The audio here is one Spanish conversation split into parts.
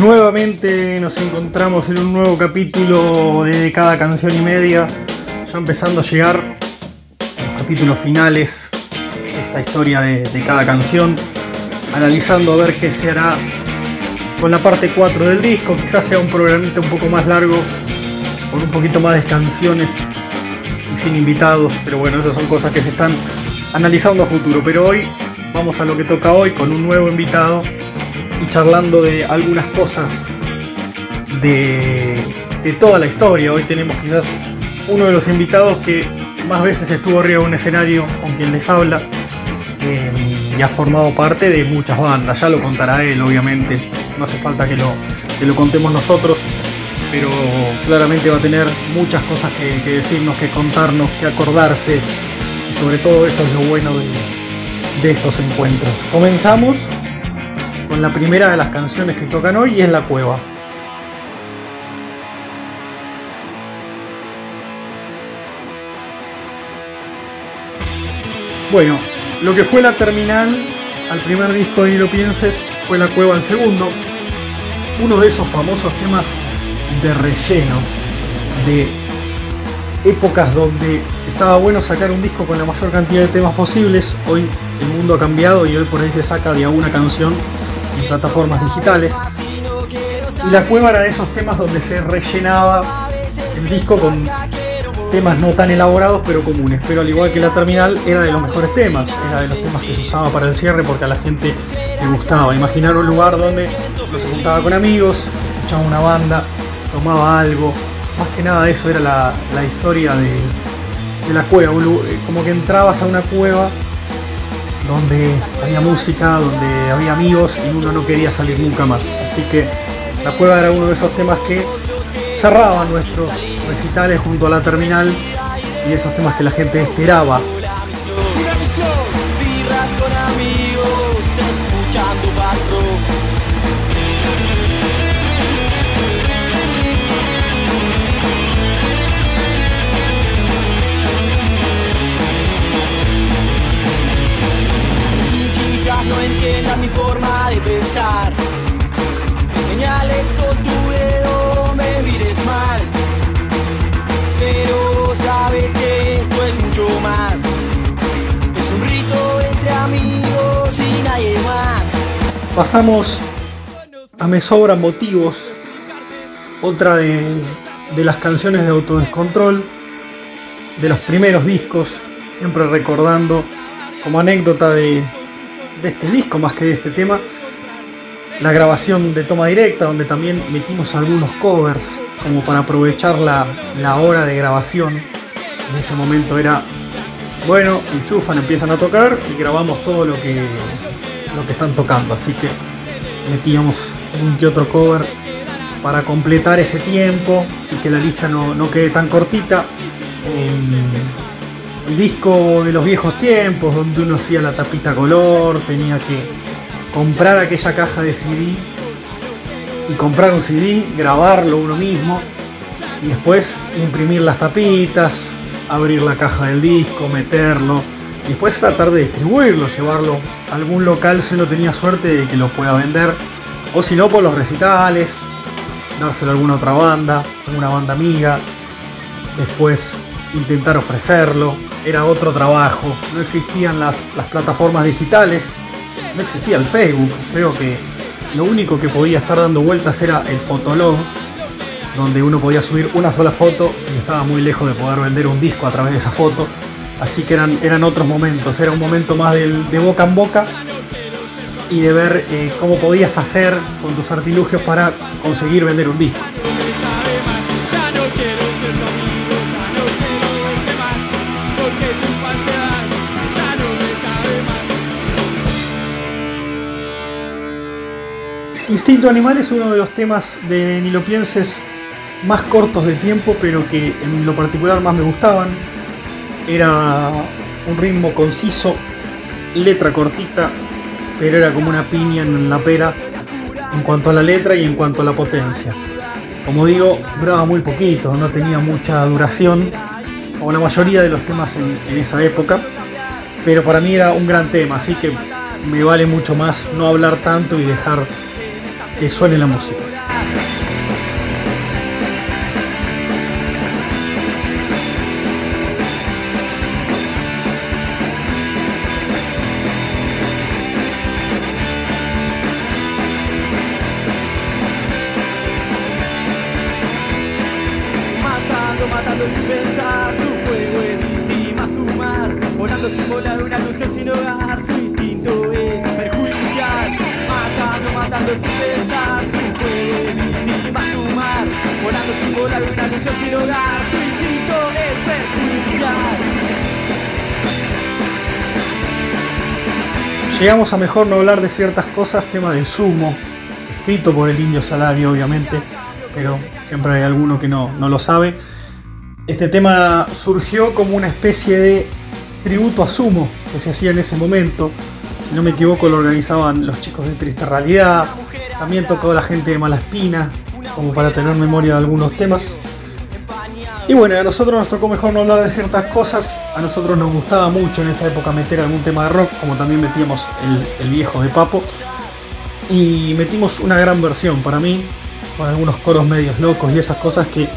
Nuevamente nos encontramos en un nuevo capítulo de cada canción y media, ya empezando a llegar los capítulos finales esta historia de, de cada canción, analizando a ver qué se hará con la parte 4 del disco, quizás sea un programita un poco más largo, con un poquito más de canciones y sin invitados, pero bueno, esas son cosas que se están analizando a futuro, pero hoy vamos a lo que toca hoy con un nuevo invitado charlando de algunas cosas de, toda la historia. Hoy tenemos quizás uno de los invitados que más veces estuvo arriba de un escenario con quien les habla eh, y ha formado parte de muchas bandas. Ya lo contará él, obviamente. No hace falta que lo, que lo contemos nosotros, pero claramente va a tener muchas cosas que, que decirnos, que contarnos, que acordarse. Y sobre todo eso es lo bueno de, de estos encuentros. Comenzamos con la primera de las canciones que tocan hoy y es La Cueva. Bueno, lo que fue la terminal al primer disco de Ni lo pienses fue La Cueva al segundo. Uno de esos famosos temas de relleno, de épocas donde estaba bueno sacar un disco con la mayor cantidad de temas posibles. Hoy el mundo ha cambiado y hoy por ahí se saca de a una canción en plataformas digitales. Y la cueva era de esos temas donde se rellenaba el disco con temas no tan elaborados pero comunes. Pero al igual que la terminal era de los mejores temas, era de los temas que se usaba para el cierre porque a la gente le gustaba. Imaginar un lugar donde uno se juntaba con amigos, escuchaba una banda, tomaba algo. Más que nada eso era la, historia de la cueva. Como que entrabas a una cueva donde había música, donde había amigos y uno no quería salir nunca más. Así que la cueva era uno de esos temas que cerraban nuestros recitales junto a la terminal y esos temas que la gente esperaba. No entiendas mi forma de pensar. Me señales con tu dedo, me mires mal. Pero sabes que esto es mucho más. Es un rito entre amigos y nadie más. Pasamos a Me Sobran Motivos, otra de, de las canciones de Autodescontrol, de los primeros discos, siempre recordando como anécdota de, de este disco más que de este tema. La grabación de toma directa, donde también metimos algunos covers, como para aprovechar la, la hora de grabación. En ese momento era, bueno, enchufan, empiezan a tocar y grabamos todo lo que, lo que están tocando. Así que metíamos un que otro cover para completar ese tiempo y que la lista no, no quede tan cortita. el disco de los viejos tiempos, donde uno hacía la tapita color, tenía que comprar aquella caja de CD y comprar un CD, grabarlo uno mismo y después imprimir las tapitas, abrir la caja del disco, meterlo después tratar de distribuirlo, llevarlo a algún local si uno tenía suerte de que lo pueda vender o si no por los recitales, dárselo a alguna otra banda, alguna banda amiga, después intentar ofrecerlo, era otro trabajo, no existían las, las, plataformas digitales, no existía el Facebook, creo que lo único que podía estar dando vueltas era el Fotolog, donde uno podía subir una sola foto y estaba muy lejos de poder vender un disco a través de esa foto, así que eran, eran otros momentos, era un momento más de boca en boca y de ver eh, cómo podías hacer con tus artilugios para conseguir vender un disco. Instinto Animal es uno de los temas de Ni lo pienses más cortos de tiempo, pero que en lo particular más me gustaban. Era un ritmo conciso, letra cortita, pero era como una piña en la pera en cuanto a la letra y en cuanto a la potencia. Como digo, duraba muy poquito, no tenía mucha duración, como la mayoría de los temas en, en esa época, pero para mí era un gran tema, así que me vale mucho más no hablar tanto y dejar que suene la música. Llegamos a mejor no hablar de ciertas cosas, tema de sumo, escrito por el indio Salario obviamente, pero siempre hay alguno que no, no lo sabe. Este tema surgió como una especie de tributo a Sumo que se hacía en ese momento. Si no me equivoco, lo organizaban los chicos de Triste Realidad. También tocó la gente de Malaspina, como para tener memoria de algunos temas. Y bueno, a nosotros nos tocó mejor no hablar de ciertas cosas. A nosotros nos gustaba mucho en esa época meter algún tema de rock, como también metíamos el, viejo de Papo. Y metimos una gran versión para mí, con algunos coros medios locos y esas cosas que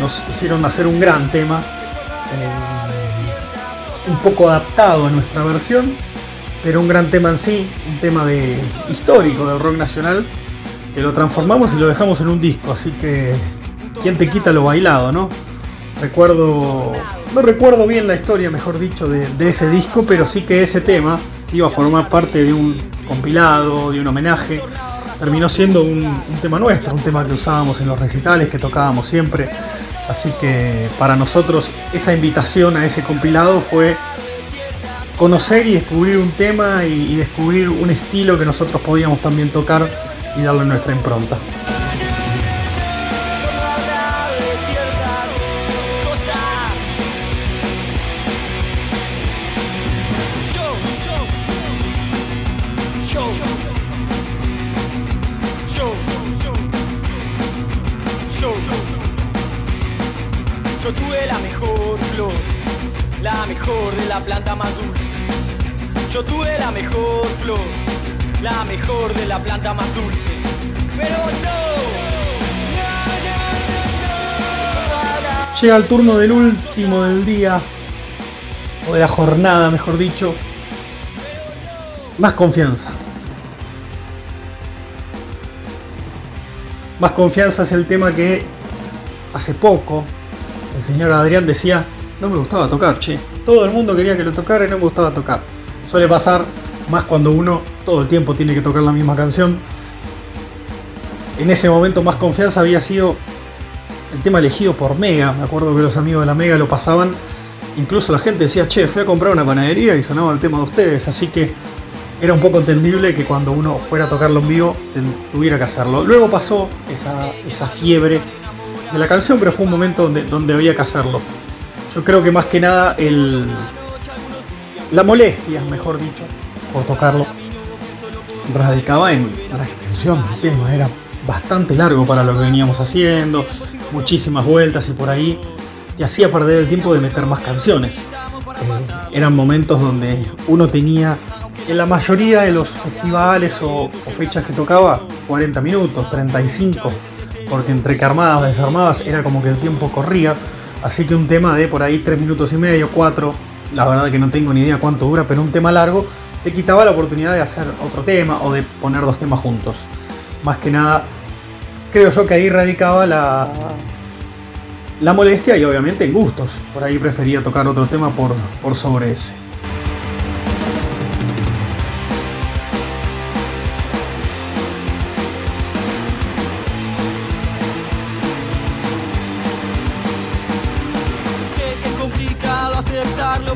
nos hicieron hacer un gran tema. Eh, un poco adaptado a nuestra versión, pero un gran tema en sí, un tema de, histórico del rock nacional, que lo transformamos y lo dejamos en un disco, así que ¿quién te quita lo bailado, no? Recuerdo, no recuerdo bien la historia, mejor dicho, de, ese disco, pero sí que ese tema iba a formar parte de un compilado, de un homenaje, terminó siendo un, un, tema nuestro, un tema que usábamos en los recitales, que tocábamos siempre. Así que para nosotros esa invitación a ese compilado fue conocer y descubrir un tema y, y descubrir un estilo que nosotros podíamos también tocar y darle nuestra impronta. Mejor de la planta más dulce. Yo tuve la mejor flor, la mejor de la planta más dulce. Pero no. Llega el turno del último del día, o de la jornada, mejor dicho. Más confianza. Más confianza es el tema que hace poco el señor Adrián decía, no me gustaba tocar, che. Todo el mundo quería que lo tocara y no me gustaba tocar. Suele pasar más cuando uno todo el tiempo tiene que tocar la misma canción. En ese momento más confianza había sido el tema elegido por Mega. Me acuerdo que los amigos de la Mega lo pasaban. Incluso la gente decía, che, fui a comprar una panadería y sonaba el tema de ustedes. Así que era un poco entendible que cuando uno fuera a tocarlo en vivo tuviera que hacerlo. Luego pasó esa, fiebre de la canción, pero fue un momento donde, donde había que hacerlo. Yo creo que más que nada el, la molestia, mejor dicho, por tocarlo, radicaba en la extensión del tema. Era bastante largo para lo que veníamos haciendo, muchísimas vueltas y por ahí te hacía perder el tiempo de meter más canciones. Eh, eran momentos donde uno tenía, en la mayoría de los festivales o, fechas que tocaba, 40 minutos, 35 porque entre que armadas desarmadas era como que el tiempo corría. Así que un tema de por ahí 3 minutos y medio, 4, la verdad que no tengo ni idea cuánto dura, pero un tema largo te quitaba la oportunidad de hacer otro tema o de poner dos temas juntos. Más que nada, creo yo que ahí radicaba la, la molestia y obviamente en gustos. Por ahí prefería tocar otro tema por, por sobre ese.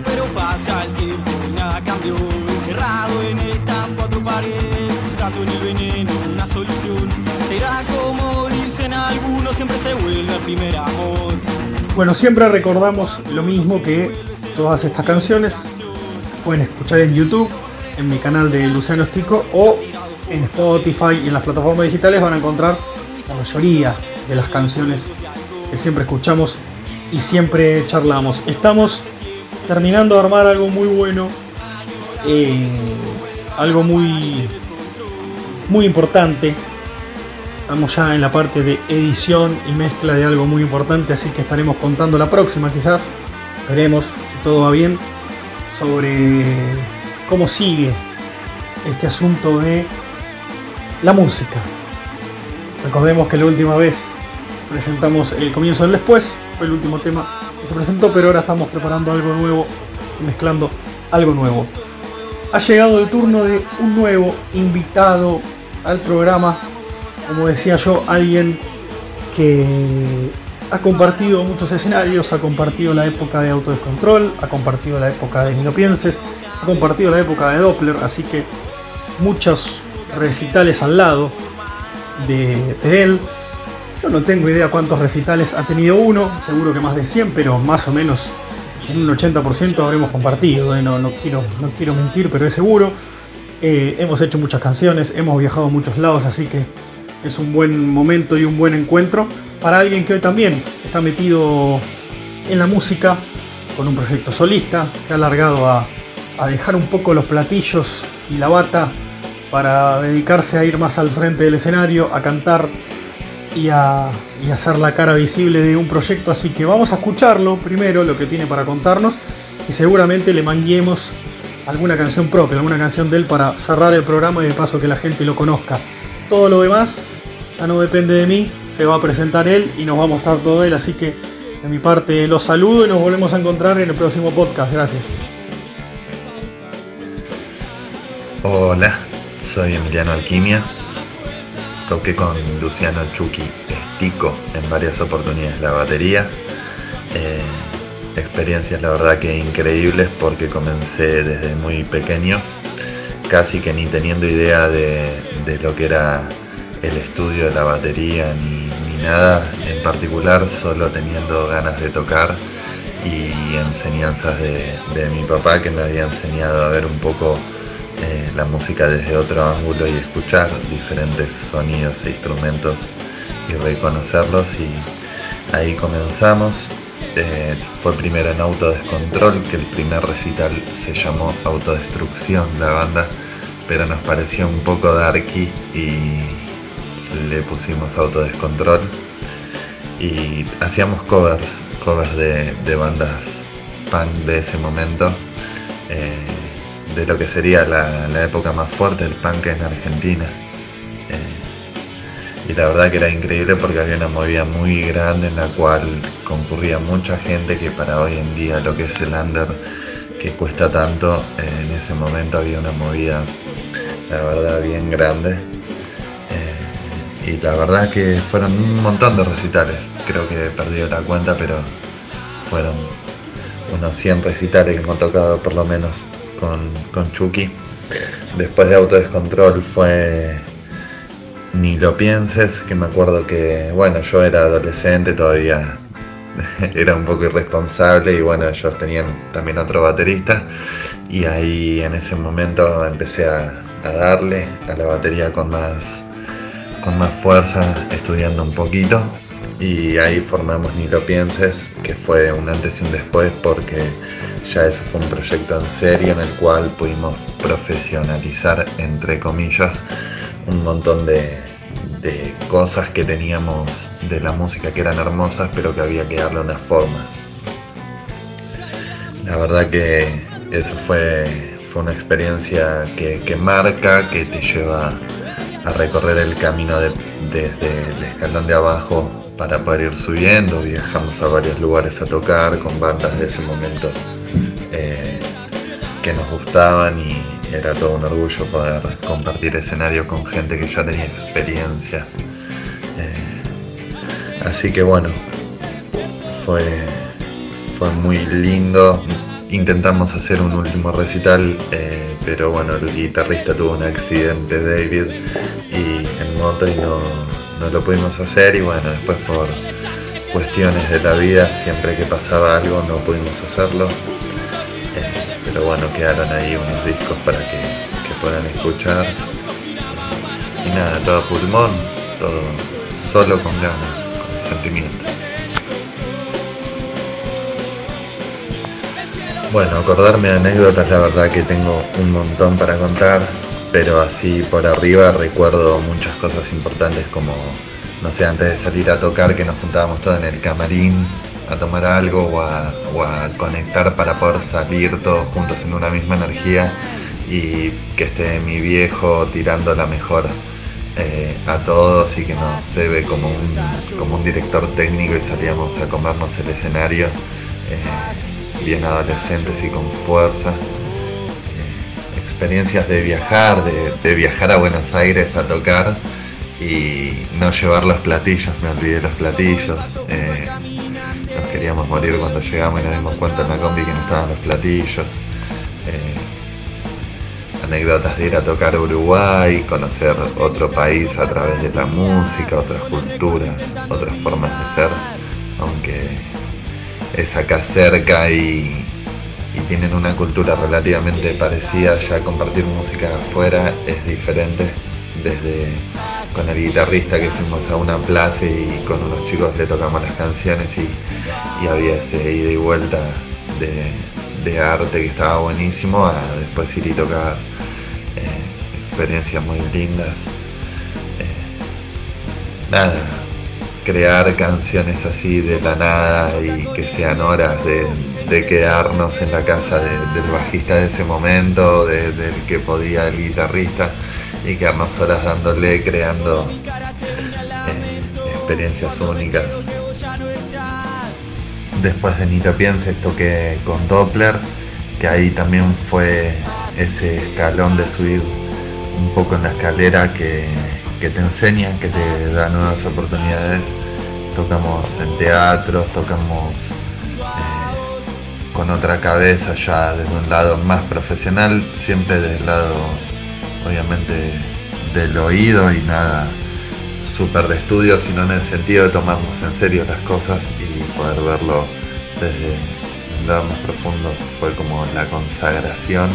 Pero pasa el tiempo y nada cambió. Encerrado en estas cuatro paredes, buscando en el veneno una solución. Será como dicen algunos, siempre se vuelve el primer amor. Bueno, siempre recordamos lo mismo que todas estas canciones pueden escuchar en YouTube, en mi canal de Luciano Estico o en Spotify y en las plataformas digitales van a encontrar la mayoría de las canciones que siempre escuchamos y siempre charlamos. Estamos terminando de armar algo muy bueno, eh, algo muy, muy importante. Estamos ya en la parte de edición y mezcla de algo muy importante, así que estaremos contando la próxima quizás. Veremos si todo va bien sobre cómo sigue este asunto de la música. Recordemos que la última vez presentamos el comienzo del después, fue el último tema se presentó, pero ahora estamos preparando algo nuevo, mezclando algo nuevo. Ha llegado el turno de un nuevo invitado al programa, como decía yo, alguien que ha compartido muchos escenarios, ha compartido la época de autodescontrol, ha compartido la época de Ni lo pienses, ha compartido la época de Doppler, así que muchos recitales al lado de, él. Yo no tengo idea cuántos recitales ha tenido uno, seguro que más de 100, pero más o menos en un 80% habremos compartido, ¿eh? no, no, quiero, no quiero mentir, pero es seguro. Eh, hemos hecho muchas canciones, hemos viajado a muchos lados, así que es un buen momento y un buen encuentro para alguien que hoy también está metido en la música con un proyecto solista, se ha alargado a, a dejar un poco los platillos y la bata para dedicarse a ir más al frente del escenario, a cantar y a, y hacer la cara visible de un proyecto. Así que vamos a escucharlo primero, lo que tiene para contarnos, y seguramente le manguemos alguna canción propia, alguna canción de él para cerrar el programa y de paso que la gente lo conozca. Todo lo demás ya no depende de mí, se va a presentar él y nos va a mostrar todo él, así que de mi parte los saludo y nos volvemos a encontrar en el próximo podcast. Gracias. Hola, soy Emiliano Alquimia. Toqué con Luciano Chucky Estico en varias oportunidades la batería. Eh, experiencias la verdad que increíbles porque comencé desde muy pequeño, casi que ni teniendo idea de, lo que era el estudio de la batería ni, nada en particular, solo teniendo ganas de tocar y enseñanzas de, de mi papá que me había enseñado a ver un poco eh, la música desde otro ángulo y escuchar diferentes sonidos e instrumentos y reconocerlos y ahí comenzamos. Eh, fue primero en Autodescontrol, que el primer recital se llamó Autodestrucción, la banda, pero nos pareció un poco darky y le pusimos Autodescontrol y hacíamos covers, covers de, bandas punk de ese momento. Eh, de lo que sería la, época más fuerte del punk en Argentina. Eh, y la verdad que era increíble porque había una movida muy grande en la cual concurría mucha gente que para hoy en día lo que es el under que cuesta tanto, eh, en ese momento había una movida, la verdad, bien grande. Eh, y la verdad que fueron un montón de recitales, creo que he perdido la cuenta, pero fueron unos 100 recitales que hemos tocado por lo menos con, Chucky. Después de Autodescontrol fue Ni lo pienses, que me acuerdo que, bueno, yo era adolescente todavía, era un poco irresponsable y bueno, ellos tenían también otro baterista y ahí en ese momento empecé a, a darle a la batería con más, con más fuerza, estudiando un poquito y ahí formamos Ni lo pienses, que fue un antes y un después porque ya ese fue un proyecto en serio en el cual pudimos profesionalizar, entre comillas, un montón de, cosas que teníamos de la música que eran hermosas, pero que había que darle una forma. La verdad que eso fue, fue una experiencia que, marca, que te lleva a recorrer el camino desde el escalón de abajo para poder ir subiendo. Viajamos a varios lugares a tocar con bandas de ese momento eh, que nos gustaban y era todo un orgullo poder compartir escenario con gente que ya tenía experiencia. Eh, así que bueno, fue, fue muy lindo. Intentamos hacer un último recital, eh, pero bueno, el guitarrista tuvo un accidente, David, y en moto y no, no lo pudimos hacer y bueno, después por cuestiones de la vida, siempre que pasaba algo no pudimos hacerlo pero bueno, quedaron ahí unos discos para que, puedan escuchar. Y nada, todo pulmón, todo solo con ganas, con sentimiento. Bueno, acordarme de anécdotas, la verdad que tengo un montón para contar, pero así por arriba recuerdo muchas cosas importantes como, no sé, antes de salir a tocar que nos juntábamos todos en el camarín a tomar algo o a, conectar para poder salir todos juntos en una misma energía y que esté mi viejo tirando la mejor eh, a todos y que nos se ve como un, como un director técnico y salíamos a comernos el escenario eh, bien adolescentes y con fuerza. experiencias de viajar, de, viajar a Buenos Aires a tocar y no llevar los platillos, me olvidé los platillos. Nos queríamos morir cuando llegamos y nos dimos cuenta en la combi que no estaban los platillos. Eh, anécdotas de ir a tocar Uruguay, conocer otro país a través de la música, otras culturas, otras formas de ser, aunque es acá cerca y, tienen una cultura relativamente parecida, ya compartir música afuera es diferente. Desde con el guitarrista que fuimos a una plaza y con unos chicos le tocamos las canciones y, había ese ida y vuelta de, arte que estaba buenísimo a después ir y tocar eh, experiencias muy lindas. Eh, nada, crear canciones así de la nada y que sean horas de, quedarnos en la casa del bajista de ese momento, del que podía el guitarrista y quedarnos horas dándole, creando eh, experiencias únicas. Después de Ni te pienses toqué con Doppler, que ahí también fue ese escalón de subir un poco en la escalera que que te enseñan, que te da nuevas oportunidades. Tocamos en teatros, tocamos eh, con otra cabeza ya desde un lado más profesional, siempre del lado obviamente del oído y nada súper de estudio, sino en el sentido de tomarnos en serio las cosas y poder verlo desde un lado más profundo. Fue como la consagración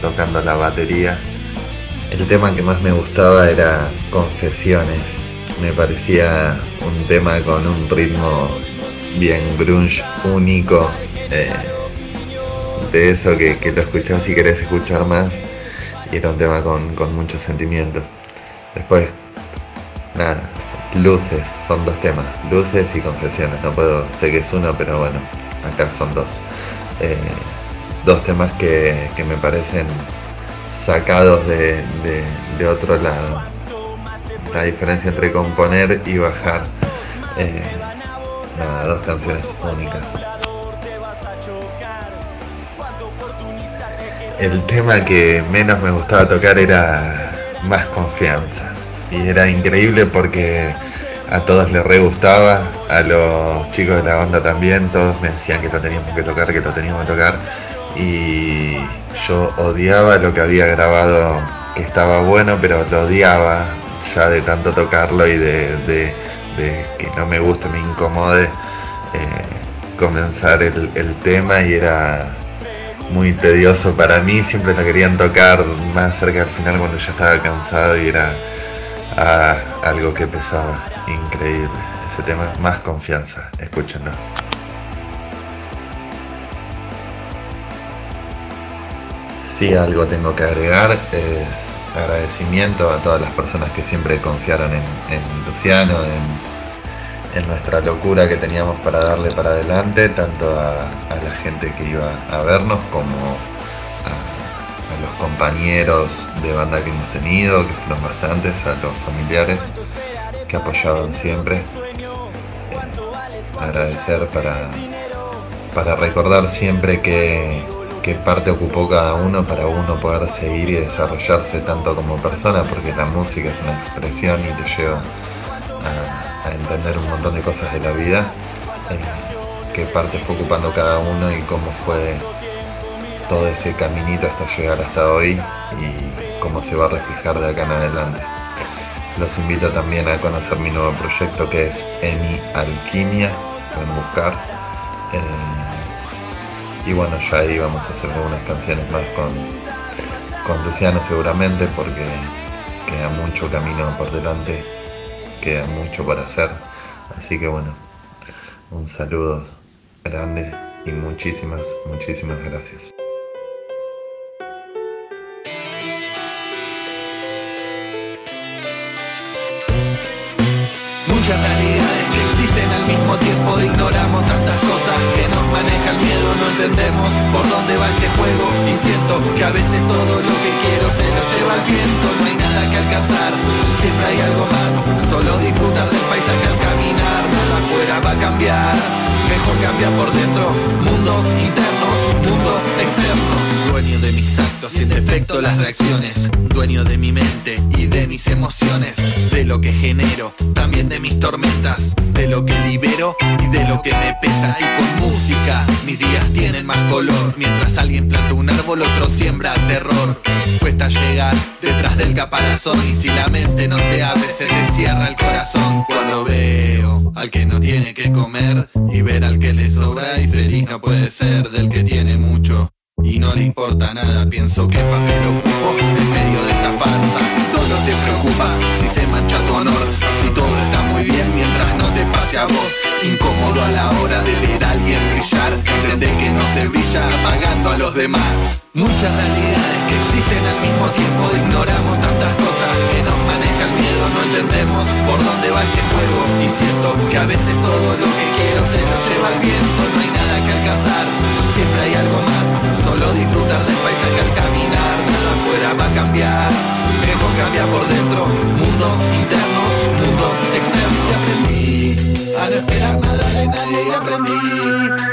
tocando la batería el tema que más me gustaba era Confesiones. Me parecía un tema con un ritmo bien grunge único. Eh, de eso que, que, lo escuchás y querés escuchar más. Y era un tema con, con mucho sentimiento. Después, nada, luces, son dos temas, luces y confesiones. No puedo, sé que es uno, pero bueno, acá son dos. Eh, dos temas que, que me parecen sacados de, otro lado. La diferencia entre componer y bajar. Eh, nada, dos canciones únicas. El tema que menos me gustaba tocar era Más Confianza. Y era increíble porque a todos les re gustaba, a los chicos de la banda también, todos me decían que lo teníamos que tocar, que lo teníamos que tocar y yo odiaba lo que había grabado, que estaba bueno, pero lo odiaba ya de tanto tocarlo y de, que no me guste, me incomode eh, comenzar el, tema y era muy tedioso para mí, siempre lo querían tocar más cerca al final cuando ya estaba cansado y era ah, algo que pesaba, increíble. Ese tema es más confianza, escúchenlo. Si algo tengo que agregar, es agradecimiento a todas las personas que siempre confiaron en, Luciano, en, nuestra locura que teníamos para darle para adelante, tanto a, la gente que iba a vernos como a, los compañeros de banda que hemos tenido, que fueron bastantes, a los familiares que apoyaban siempre. Eh, agradecer para, para recordar siempre que qué parte ocupó cada uno para uno poder seguir y desarrollarse tanto como persona, porque la música es una expresión y te lleva a, entender un montón de cosas de la vida, qué parte fue ocupando cada uno y cómo fue todo ese caminito hasta llegar hasta hoy y cómo se va a reflejar de acá en adelante. Los invito también a conocer mi nuevo proyecto que es Emi Alquimia, pueden buscar. Eh, y bueno, ya ahí vamos a hacer algunas canciones más con, con Luciano seguramente porque queda mucho camino por delante, queda mucho por hacer. Así que bueno, un saludo grande y muchísimas, muchísimas gracias. Muchas que existen al mismo tiempo ignoramos tantas cosas que nos maneja el miedo, no entendemos por dónde va este juego. Y siento que a veces todo lo que quiero se lo lleva el viento, no hay nada que alcanzar, siempre hay algo más, solo disfrutar del paisaje al caminar, nada afuera va a cambiar, mejor cambiar por dentro, mundos internos mundos externos. Dueño de mis actos, sin defecto las reacciones. Dueño de mi mente y de mis emociones. De lo que genero, también de mis tormentas. De lo que libero y de lo que me pesa. Y con música, mis días tienen más color. Mientras alguien planta un árbol, otro siembra terror. Cuesta llegar detrás del caparazón. Y si la mente no se abre, se te cierra el corazón. Cuando veo al que no tiene que comer y ver al que le sobra y feliz no puede ser del que tiene mucho y no le importa nada. Pienso que papel ocupo en medio de esta farsa. Si solo te preocupa, si se mancha tu honor, si todo está muy bien mientras no te pase a vos. Incómodo a la hora de ver a alguien brillar, entender que no se brilla apagando a los demás. Muchas realidades que existen al mismo tiempo, ignoramos tantas cosas que miedo, no entendemos por dónde va este juego. Y siento que a veces todo lo que quiero se lo lleva el viento, no hay nada que alcanzar, siempre hay algo más. Solo disfrutar del paisaje al caminar, nada afuera va a cambiar. Mejor cambia por dentro, mundos internos, mundos externos. A no esperar nada de nadie y aprendí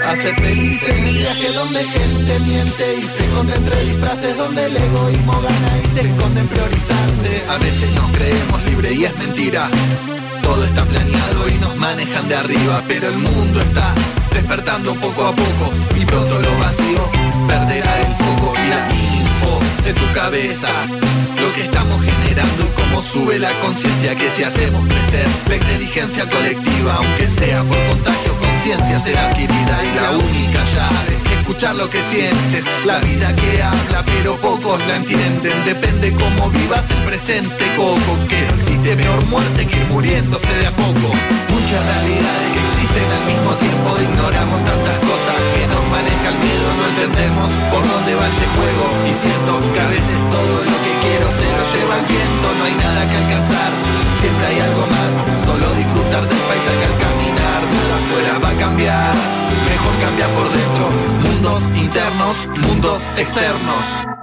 a ser feliz en el viaje donde gente miente y se esconde entre disfraces donde el egoísmo gana y se esconde en priorizarse. A veces nos creemos libre y es mentira. Todo está planeado y nos manejan de arriba, pero el mundo está despertando poco a poco y pronto lo vacío perderá el foco y la info de tu cabeza. Lo que estamos generando y cómo sube la conciencia que si hacemos crecer la inteligencia colectiva, aunque sea por contagio, conciencia será adquirida y la única llave. Escuchar lo que sientes, la vida que habla pero pocos la entienden, depende cómo vivas el presente coco, que no existe peor muerte que ir muriéndose de a poco. Muchas realidades que existen al mismo tiempo, ignoramos tantas cosas que nos maneja el miedo, no entendemos por dónde va este juego. Y siento que a veces todo lo quiero se lo lleva el viento, no hay nada que alcanzar, siempre hay algo más, solo disfrutar del paisaje al caminar, nada afuera va a cambiar, mejor cambia por dentro, mundos internos, mundos externos.